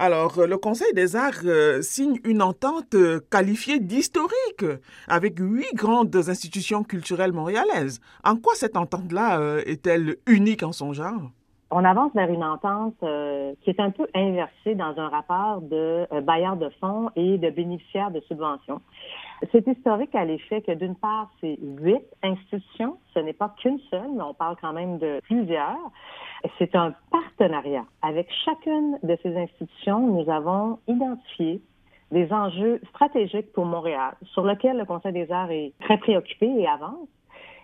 Alors, le Conseil des arts signe une entente qualifiée d'historique avec huit grandes institutions culturelles montréalaises. En quoi cette entente-là est-elle unique en son genre? On avance vers une entente euh, qui est un peu inversée dans un rapport de euh, bailleurs de fonds et de bénéficiaires de subventions. C'est historique à l'effet que d'une part, c'est huit institutions, ce n'est pas qu'une seule, mais on parle quand même de plusieurs. C'est un partenariat. Avec chacune de ces institutions, nous avons identifié des enjeux stratégiques pour Montréal, sur lesquels le Conseil des arts est très préoccupé et avance.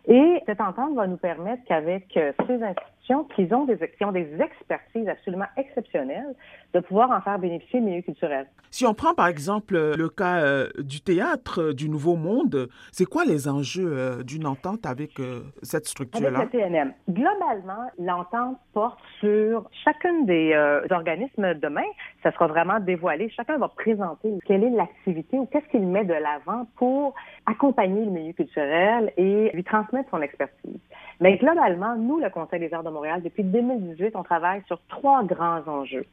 Et cette entente va nous permettre qu'avec euh, ces institutions, qui ont des, qui ont des expertises absolument exceptionnelles, de pouvoir en faire bénéficier le milieu culturel. Si on prend par exemple euh, le cas euh, du théâtre euh, du Nouveau Monde, c'est quoi les enjeux d'une entente avec cette structure-là? Avec le TNM. Globalement, l'entente porte sur chacun des organismes demain. Ça sera vraiment dévoilé. Chacun va présenter quelle est l'activité ou qu'est-ce qu'il met de l'avant pour accompagner le milieu culturel et lui transmettre son expertise. Mais globalement, nous, le Conseil des arts de Montréal, depuis 2018, on travaille sur trois grands enjeux.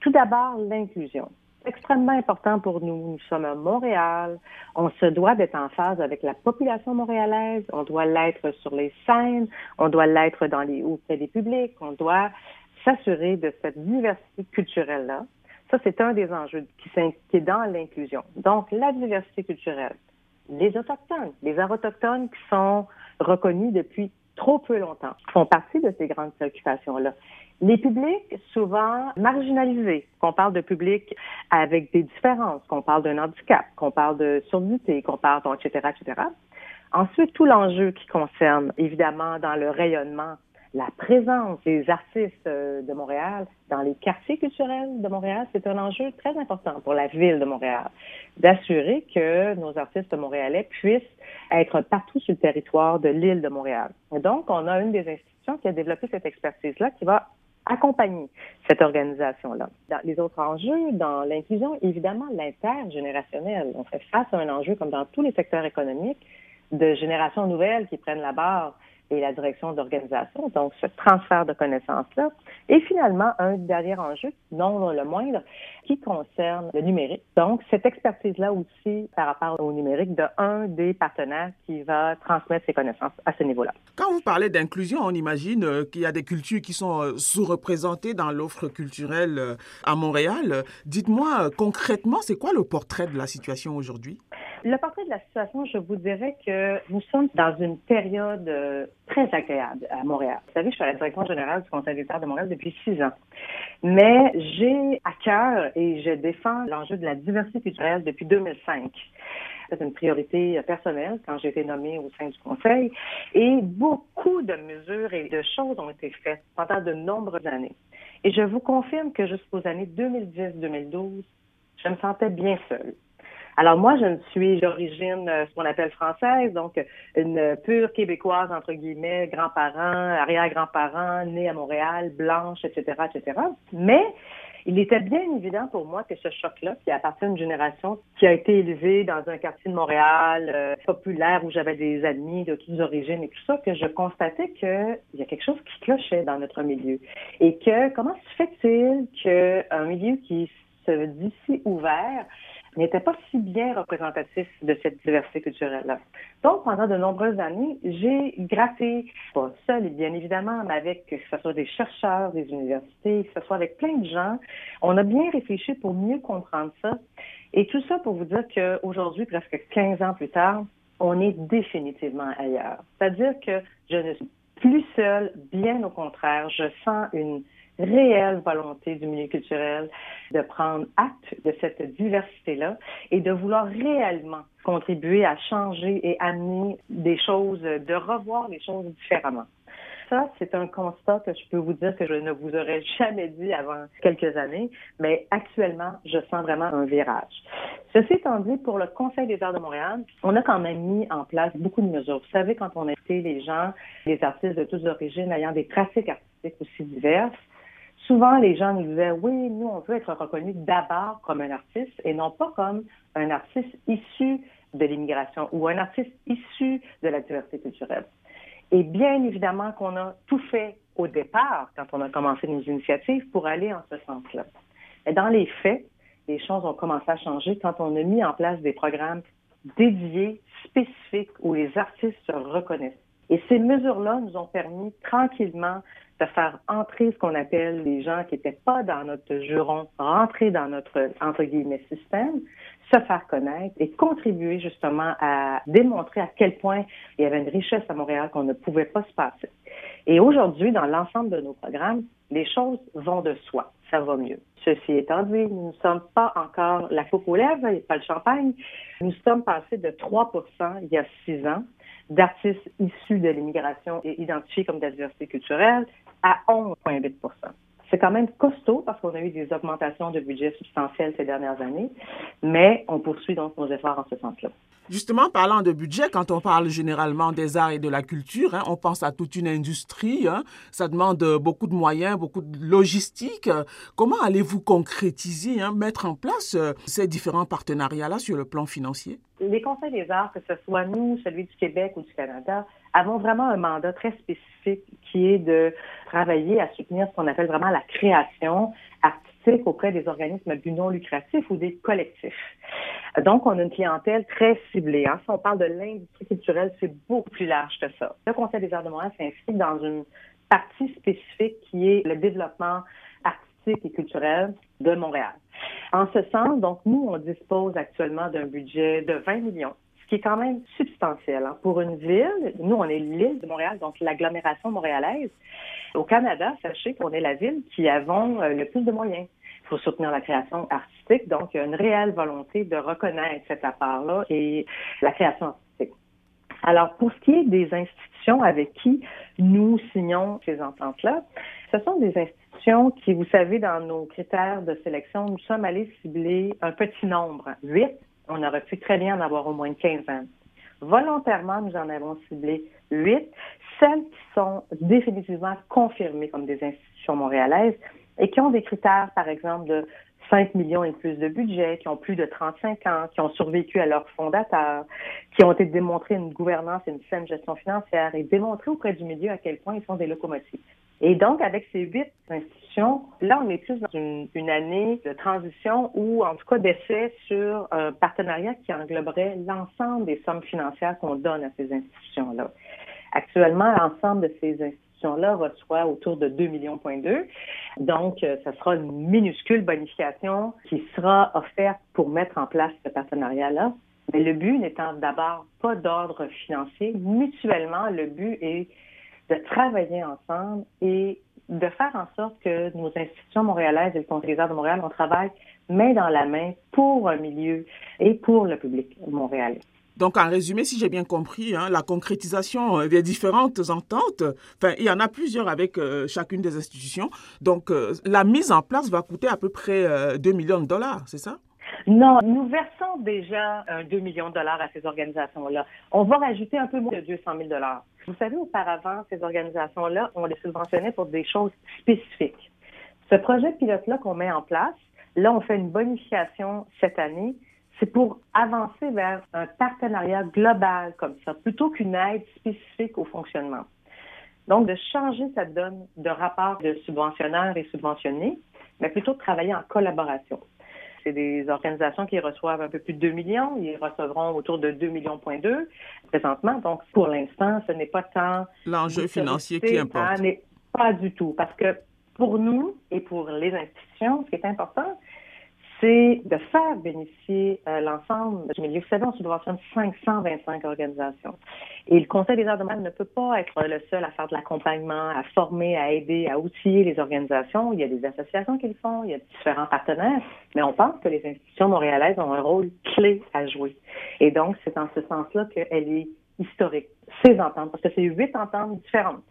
Tout d'abord, l'inclusion. Extrêmement important pour nous. Nous sommes à Montréal. On se doit d'être en phase avec la population montréalaise. On doit l'être sur les scènes. On doit l'être dans les auprès des publics. On doit s'assurer de cette diversité culturelle-là. Ça, c'est un des enjeux qui, est dans l'inclusion. Donc, la diversité culturelle. Les Autochtones, les arts autochtones qui sont reconnus depuis trop peu longtemps, font partie de ces grandes préoccupations-là. Les publics souvent marginalisés, qu'on parle de publics avec des différences, qu'on parle d'un handicap, qu'on parle de surdité, qu'on parle, etc., etc. Ensuite, tout l'enjeu qui concerne, évidemment, dans le rayonnement la présence des artistes euh, de Montréal dans les quartiers culturels de Montréal, c'est un enjeu très important pour la ville de Montréal, d'assurer que nos artistes montréalais puissent être partout sur le territoire de l'île de Montréal. Et donc, on a une des institutions qui a développé cette expertise-là qui va accompagner cette organisation-là. Dans les autres enjeux, dans l'inclusion, évidemment, l'intergénérationnel. On fait face à un enjeu comme dans tous les secteurs économiques de générations nouvelles qui prennent la barre et la direction d'organisation, donc ce transfert de connaissances-là. Et finalement, un dernier enjeu, non le moindre, qui concerne le numérique. Donc, cette expertise-là aussi par rapport au numérique de un des partenaires qui va transmettre ses connaissances à ce niveau-là. Quand vous parlez d'inclusion, on imagine euh, qu'il y a des cultures qui sont euh, sous-représentées dans l'offre culturelle euh, à Montréal. Dites-moi concrètement, c'est quoi le portrait de la situation aujourd'hui? Le portrait de la situation, je vous dirais que nous sommes dans une période très agréable à Montréal. Vous savez, je suis à la direction générale du Conseil d'État de Montréal depuis six ans. Mais j'ai à cœur et je défends l'enjeu de la diversité culturelle depuis 2005 c'est une priorité personnelle quand j'ai été nommée au sein du Conseil. Et beaucoup de mesures et de choses ont été faites pendant de nombreuses années. Et je vous confirme que jusqu'aux années 2010-2012, je me sentais bien seule. Alors moi, je ne suis d'origine euh, ce qu'on appelle française, donc une pure québécoise entre guillemets, grands-parents, arrière-grands-parents, née à Montréal, blanche, etc., etc. Mais il était bien évident pour moi que ce choc-là, qui appartient à une génération qui a été élevée dans un quartier de Montréal euh, populaire où j'avais des amis de toutes origines et tout ça, que je constatais qu'il y a quelque chose qui clochait dans notre milieu. Et que comment se fait-il qu'un milieu qui se dit si ouvert n'était pas si bien représentatif de cette diversité culturelle-là. Donc, pendant de nombreuses années, j'ai gratté, pas seul bien évidemment, mais avec que ce soit des chercheurs, des universités, que ce soit avec plein de gens, on a bien réfléchi pour mieux comprendre ça. Et tout ça pour vous dire qu'aujourd'hui, presque 15 ans plus tard, on est définitivement ailleurs. C'est-à-dire que je ne suis plus seule, bien au contraire, je sens une réelle volonté du milieu culturel de prendre acte de cette diversité-là et de vouloir réellement contribuer à changer et amener des choses, de revoir les choses différemment. Ça, c'est un constat que je peux vous dire que je ne vous aurais jamais dit avant quelques années, mais actuellement, je sens vraiment un virage. Ceci étant dit, pour le Conseil des arts de Montréal, on a quand même mis en place beaucoup de mesures. Vous savez, quand on a été les gens, les artistes de toutes origines ayant des pratiques artistiques aussi diverses, souvent les gens nous disaient oui, nous on veut être reconnu d'abord comme un artiste et non pas comme un artiste issu de l'immigration ou un artiste issu de la diversité culturelle. Et bien évidemment qu'on a tout fait au départ quand on a commencé nos initiatives pour aller en ce sens-là. Et dans les faits, les choses ont commencé à changer quand on a mis en place des programmes dédiés, spécifiques, où les artistes se reconnaissent. Et ces mesures-là nous ont permis tranquillement de faire entrer ce qu'on appelle les gens qui n'étaient pas dans notre juron, rentrer dans notre, entre guillemets, système, se faire connaître et contribuer justement à démontrer à quel point il y avait une richesse à Montréal qu'on ne pouvait pas se passer. Et aujourd'hui, dans l'ensemble de nos programmes, les choses vont de soi. Ça va mieux. Ceci étant dit, nous ne sommes pas encore la coupe aux lèvres, a pas le champagne. Nous sommes passés de 3% il y a six ans d'artistes issus de l'immigration et identifiés comme de diversité culturelle à 11,8 c'est quand même costaud parce qu'on a eu des augmentations de budget substantielles ces dernières années, mais on poursuit donc nos efforts en ce sens-là. Justement, parlant de budget, quand on parle généralement des arts et de la culture, hein, on pense à toute une industrie. Hein. ça demande beaucoup de moyens, beaucoup de logistique. Comment allez-vous concrétiser, hein, mettre en place euh, ces différents partenariats-là sur le plan financier? Les conseils des arts, que ce soit nous, celui du Québec ou du Canada, avons vraiment un mandat très spécifique qui est de travailler à soutenir ce qu'on appelle vraiment la création artistique auprès des organismes but non lucratifs ou des collectifs. Donc, on a une clientèle très ciblée. Hein. Si on parle de l'industrie culturelle, c'est beaucoup plus large que ça. Le Conseil des arts de Montréal s'inscrit dans une partie spécifique qui est le développement artistique et culturel de Montréal. En ce sens, donc, nous, on dispose actuellement d'un budget de 20 millions qui est quand même substantiel. Hein. Pour une ville, nous, on est l'île de Montréal, donc l'agglomération montréalaise. Au Canada, sachez qu'on est la ville qui avons euh, le plus de moyens pour soutenir la création artistique. Donc, il y a une réelle volonté de reconnaître cette part-là et la création artistique. Alors, pour ce qui est des institutions avec qui nous signons ces ententes-là, ce sont des institutions qui, vous savez, dans nos critères de sélection, nous sommes allés cibler un petit nombre, huit on aurait pu très bien en avoir au moins une quinzaine. Volontairement, nous en avons ciblé huit, celles qui sont définitivement confirmées comme des institutions montréalaises et qui ont des critères, par exemple, de 5 millions et plus de budget, qui ont plus de 35 ans, qui ont survécu à leur fondateur, qui ont été démontrés une gouvernance et une saine gestion financière et démontré auprès du milieu à quel point ils sont des locomotives. Et donc, avec ces huit institutions, là, on est plus dans une, année de transition ou, en tout cas, d'essai sur un partenariat qui engloberait l'ensemble des sommes financières qu'on donne à ces institutions-là. Actuellement, l'ensemble de ces institutions-là reçoit autour de 2 millions. Donc, euh, ça sera une minuscule bonification qui sera offerte pour mettre en place ce partenariat-là. Mais le but n'étant d'abord pas d'ordre financier, mutuellement, le but est de travailler ensemble et de faire en sorte que nos institutions montréalaises et le arts de Montréal, on travaille main dans la main pour un milieu et pour le public montréalais. Donc, en résumé, si j'ai bien compris, hein, la concrétisation euh, des différentes ententes, enfin, il y en a plusieurs avec euh, chacune des institutions. Donc, euh, la mise en place va coûter à peu près 2 millions de dollars, c'est ça? Non, nous versons déjà 2 millions de dollars à ces organisations-là. On va rajouter un peu moins de 200 000 dollars. Vous savez, auparavant, ces organisations-là, on les subventionnait pour des choses spécifiques. Ce projet pilote-là qu'on met en place, là, on fait une bonification cette année. C'est pour avancer vers un partenariat global comme ça, plutôt qu'une aide spécifique au fonctionnement. Donc, de changer cette donne de rapport de subventionnaire et subventionné, mais plutôt de travailler en collaboration. C'est des organisations qui reçoivent un peu plus de 2 millions. Ils recevront autour de 2 millions présentement. Donc, pour l'instant, ce n'est pas tant... L'enjeu financier qui importe. Pas du tout. Parce que pour nous et pour les institutions, ce qui est important, c'est de faire bénéficier euh, l'ensemble du milieu. Vous savez, on subventionne 525 organisations. Et le Conseil des arts de ne peut pas être le seul à faire de l'accompagnement, à former, à aider, à outiller les organisations. Il y a des associations qui le font, il y a différents partenaires, mais on pense que les institutions montréalaises ont un rôle clé à jouer. Et donc, c'est en ce sens-là qu'elle est historique, ces ententes, parce que c'est huit ententes différentes.